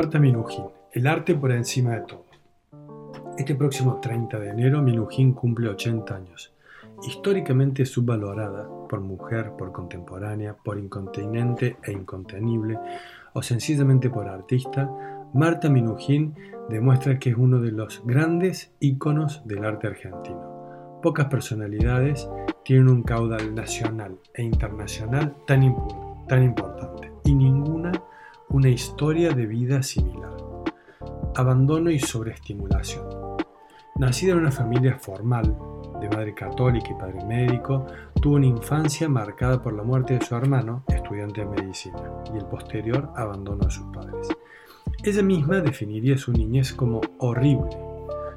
Marta Minujín, el arte por encima de todo. Este próximo 30 de enero Minujín cumple 80 años. Históricamente subvalorada por mujer, por contemporánea, por incontinente e incontenible, o sencillamente por artista, Marta Minujín demuestra que es uno de los grandes íconos del arte argentino. Pocas personalidades tienen un caudal nacional e internacional tan, tan importante, y ninguna una historia de vida similar. Abandono y sobreestimulación. Nacida en una familia formal, de madre católica y padre médico, tuvo una infancia marcada por la muerte de su hermano, estudiante de medicina, y el posterior abandono de sus padres. Ella misma definiría su niñez como horrible.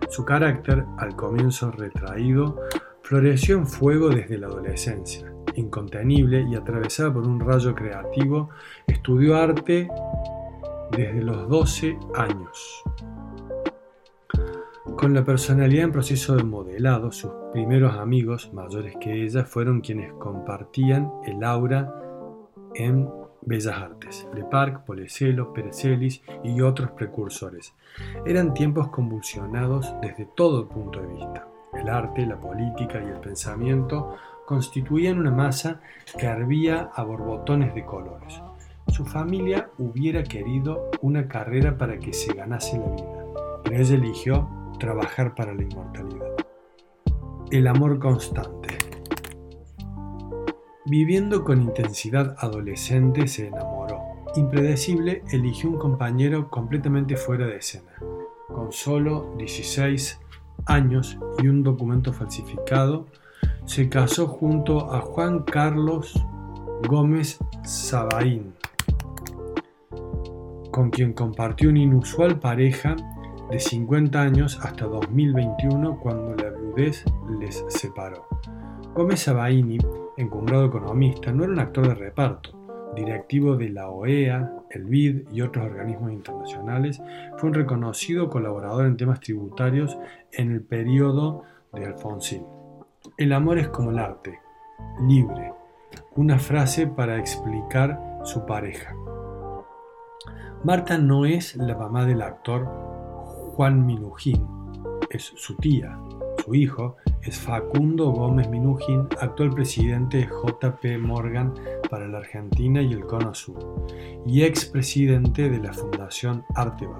Su carácter, al comienzo retraído, floreció en fuego desde la adolescencia incontenible y atravesada por un rayo creativo, estudió arte desde los 12 años. Con la personalidad en proceso de modelado, sus primeros amigos, mayores que ella, fueron quienes compartían el aura en Bellas Artes, Le Parc, Polecelo, Perezelis y otros precursores. Eran tiempos convulsionados desde todo punto de vista. El arte, la política y el pensamiento constituían una masa que hervía a borbotones de colores. Su familia hubiera querido una carrera para que se ganase la vida, pero ella eligió trabajar para la inmortalidad. El amor constante. Viviendo con intensidad adolescente se enamoró. Impredecible, eligió un compañero completamente fuera de escena. Con solo 16 años y un documento falsificado, se casó junto a Juan Carlos Gómez Sabaín, con quien compartió una inusual pareja de 50 años hasta 2021 cuando la viudez les separó. Gómez Sabaini, encumbrado economista, no era un actor de reparto. Directivo de la OEA, el BID y otros organismos internacionales, fue un reconocido colaborador en temas tributarios en el periodo de Alfonsín. El amor es como el arte, libre, una frase para explicar su pareja. Marta no es la mamá del actor Juan Minujín, es su tía. Su hijo es Facundo Gómez Minujín, actual presidente de JP Morgan para la Argentina y el Cono Sur, y expresidente de la Fundación Arteba.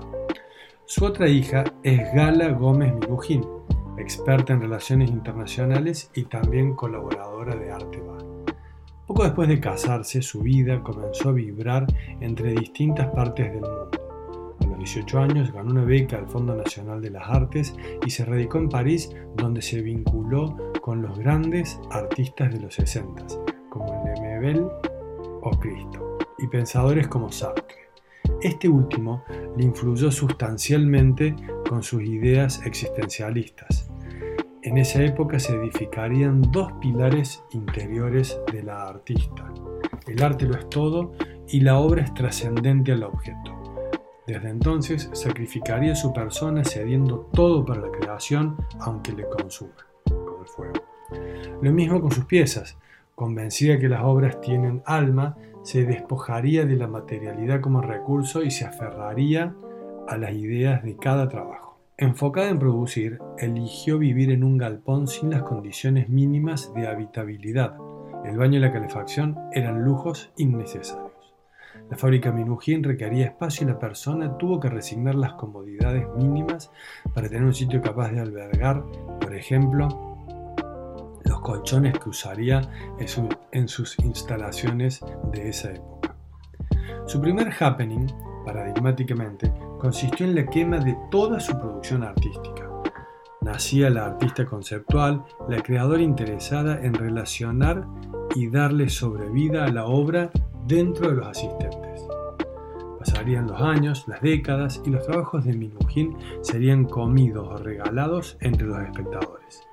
Su otra hija es Gala Gómez Minujín, experta en relaciones internacionales y también colaboradora de Arteba. Poco después de casarse, su vida comenzó a vibrar entre distintas partes del mundo. A los 18 años ganó una beca al Fondo Nacional de las Artes y se radicó en París, donde se vinculó con los grandes artistas de los 60, como Lemebel o Cristo, y pensadores como Sartre. Este último le influyó sustancialmente con sus ideas existencialistas. En esa época se edificarían dos pilares interiores de la artista. El arte lo es todo y la obra es trascendente al objeto. Desde entonces sacrificaría su persona cediendo todo para la creación aunque le consuma, como el fuego. Lo mismo con sus piezas. Convencida que las obras tienen alma, se despojaría de la materialidad como recurso y se aferraría a las ideas de cada trabajo. Enfocada en producir, eligió vivir en un galpón sin las condiciones mínimas de habitabilidad. El baño y la calefacción eran lujos innecesarios. La fábrica Minujín requería espacio y la persona tuvo que resignar las comodidades mínimas para tener un sitio capaz de albergar, por ejemplo, los colchones que usaría en, sus instalaciones de esa época. Su primer happening, consistió en la quema de toda su producción artística. Nacía la artista conceptual, la creadora interesada en relacionar y darle sobrevida a la obra dentro de los asistentes. Pasarían los años, las décadas y los trabajos de Minujín serían comidos o regalados entre los espectadores.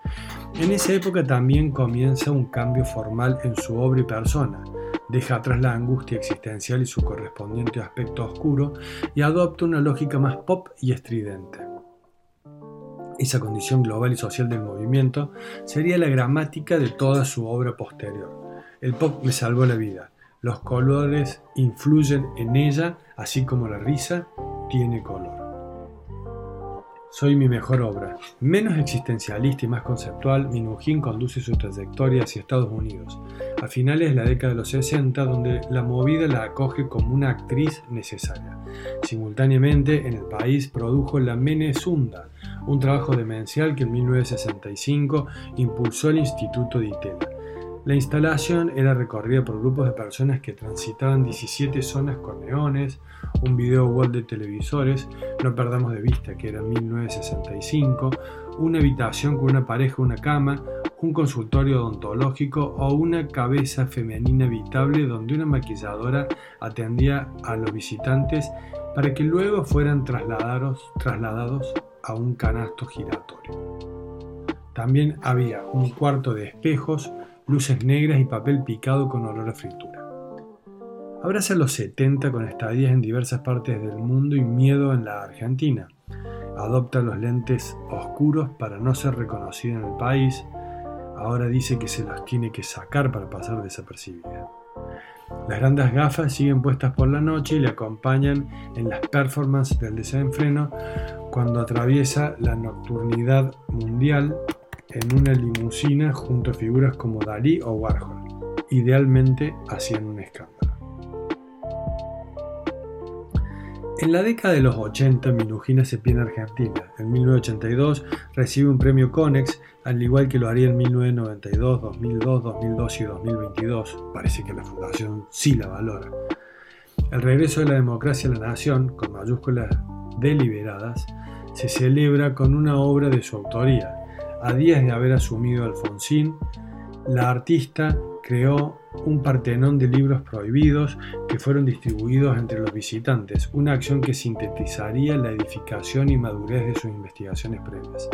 En esa época también comienza un cambio formal en su obra y persona. Deja atrás la angustia existencial y su correspondiente aspecto oscuro y adopta una lógica más pop y estridente. Esa condición global y social del movimiento sería la gramática de toda su obra posterior. El pop le salvó la vida. Los colores influyen en ella, así como la risa tiene color. Soy mi mejor obra. Menos existencialista y más conceptual, Minujín conduce su trayectoria hacia Estados Unidos, a finales de la década de los 60, donde la movida la acoge como una actriz necesaria. Simultáneamente, en el país produjo La Menezunda, un trabajo demencial que en 1965 impulsó el Instituto de Itela. La instalación era recorrida por grupos de personas que transitaban 17 zonas con neones, un video wall de televisores, no perdamos de vista que era 1965, una habitación con una pareja, una cama, un consultorio odontológico o una cabeza femenina habitable donde una maquilladora atendía a los visitantes para que luego fueran trasladados, trasladados a un canasto giratorio. También había un cuarto de espejos, luces negras y papel picado con olor a fritura. Abraza los 70 con estadías en diversas partes del mundo y miedo en la Argentina. Adopta los lentes oscuros para no ser reconocida en el país. Ahora dice que se los tiene que sacar para pasar desapercibida. Las grandes gafas siguen puestas por la noche y le acompañan en las performances del desenfreno cuando atraviesa la nocturnidad mundial en una limusina junto a figuras como Dalí o Warhol. Idealmente hacían un escándalo. En la década de los 80, Minujín se pie en Argentina. En 1982 recibe un premio Conex, al igual que lo haría en 1992, 2002, 2002 y 2022. Parece que la Fundación sí la valora. El regreso de la democracia a la nación, con mayúsculas deliberadas, se celebra con una obra de su autoría, a días de haber asumido Alfonsín, la artista creó un partenón de libros prohibidos que fueron distribuidos entre los visitantes, una acción que sintetizaría la edificación y madurez de sus investigaciones previas.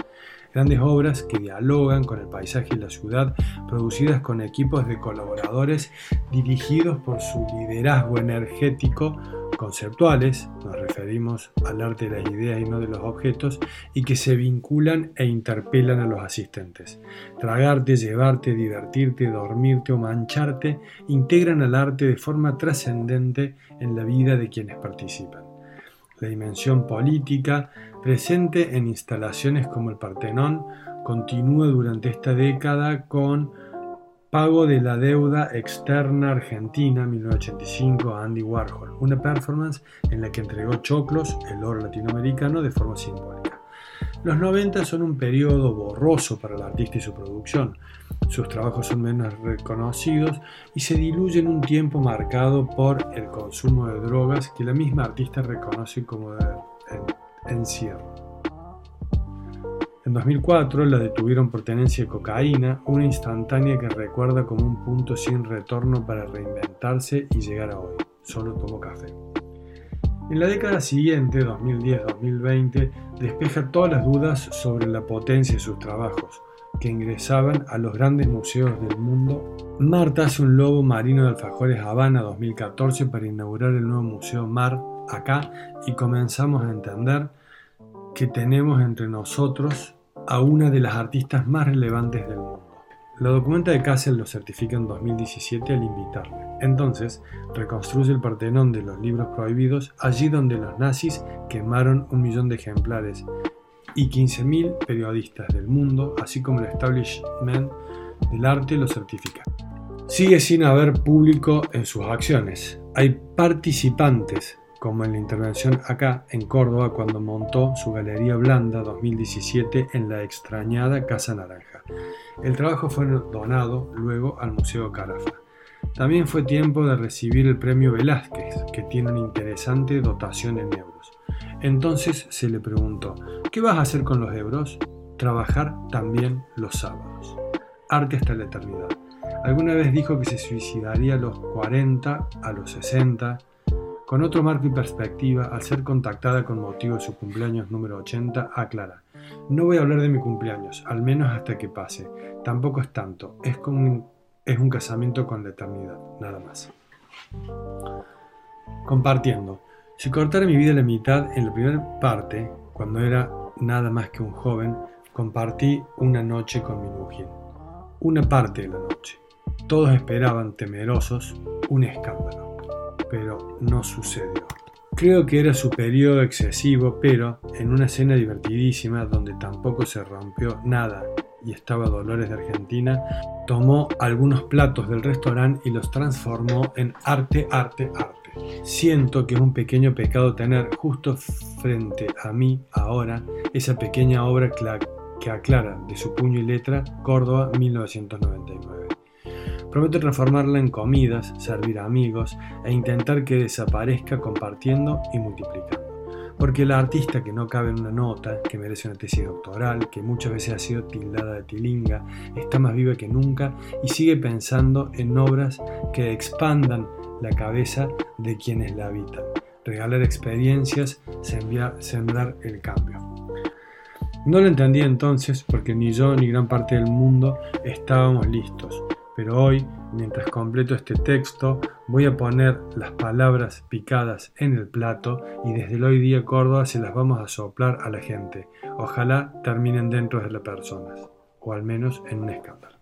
Grandes obras que dialogan con el paisaje y la ciudad, producidas con equipos de colaboradores dirigidos por su liderazgo energético conceptuales, nos referimos al arte de las ideas y no de los objetos, y que se vinculan e interpelan a los asistentes. Tragarte, llevarte, divertirte, dormirte o mancharte integran al arte de forma trascendente en la vida de quienes participan. La dimensión política, presente en instalaciones como el Partenón, continúa durante esta década con Pago de la deuda externa argentina 1985 a Andy Warhol, una performance en la que entregó choclos, el oro latinoamericano, de forma simbólica. Los 90 son un periodo borroso para el artista y su producción. Sus trabajos son menos reconocidos y se diluyen un tiempo marcado por el consumo de drogas que la misma artista reconoce como encierro. En 2004 la detuvieron por tenencia de cocaína, una instantánea que recuerda como un punto sin retorno para reinventarse y llegar a hoy. Solo tomó café. En la década siguiente, 2010-2020, despeja todas las dudas sobre la potencia de sus trabajos, que ingresaban a los grandes museos del mundo. Marta hace un lobo marino de alfajores Habana 2014 para inaugurar el nuevo Museo Mar acá y comenzamos a entender que tenemos entre nosotros a una de las artistas más relevantes del mundo. La documenta de Kassel lo certifica en 2017 al invitarle. Entonces, reconstruye el Partenón de los libros prohibidos allí donde los nazis quemaron un millón de ejemplares y 15.000 periodistas del mundo, así como el establishment del arte, lo certifica. Sigue sin haber público en sus acciones. Hay participantes como en la intervención acá en Córdoba cuando montó su Galería Blanda 2017 en la extrañada Casa Naranja. El trabajo fue donado luego al Museo Carafa. También fue tiempo de recibir el premio Velázquez, que tiene una interesante dotación en euros. Entonces se le preguntó, ¿qué vas a hacer con los euros? Trabajar también los sábados. Arte hasta la eternidad. Alguna vez dijo que se suicidaría a los 40, a los 60, con otro marco y perspectiva, al ser contactada con motivo de su cumpleaños número 80, aclara, no voy a hablar de mi cumpleaños, al menos hasta que pase. Tampoco es tanto, es, un casamiento con la eternidad, nada más. Compartiendo. Si cortara mi vida a la mitad, en la primera parte, cuando era nada más que un joven, compartí una noche con mi mujer. Una parte de la noche. Todos esperaban, temerosos, un escándalo pero no sucedió. Creo que era su periodo excesivo, pero en una escena divertidísima donde tampoco se rompió nada y estaba Dolores de Argentina, tomó algunos platos del restaurante y los transformó en arte, arte, arte. Siento que es un pequeño pecado tener justo frente a mí ahora esa pequeña obra que aclara de su puño y letra Córdoba 1999. Prometo transformarla en comidas, servir a amigos e intentar que desaparezca compartiendo y multiplicando. Porque la artista que no cabe en una nota, que merece una tesis doctoral, que muchas veces ha sido tildada de tilinga, está más viva que nunca y sigue pensando en obras que expandan la cabeza de quienes la habitan. Regalar experiencias, sembrar el cambio. No lo entendí entonces porque ni yo ni gran parte del mundo estábamos listos, pero hoy Mientras completo este texto, voy a poner las palabras picadas en el plato y desde el hoy día Córdoba se las vamos a soplar a la gente. Ojalá terminen dentro de las personas, o al menos en un escándalo.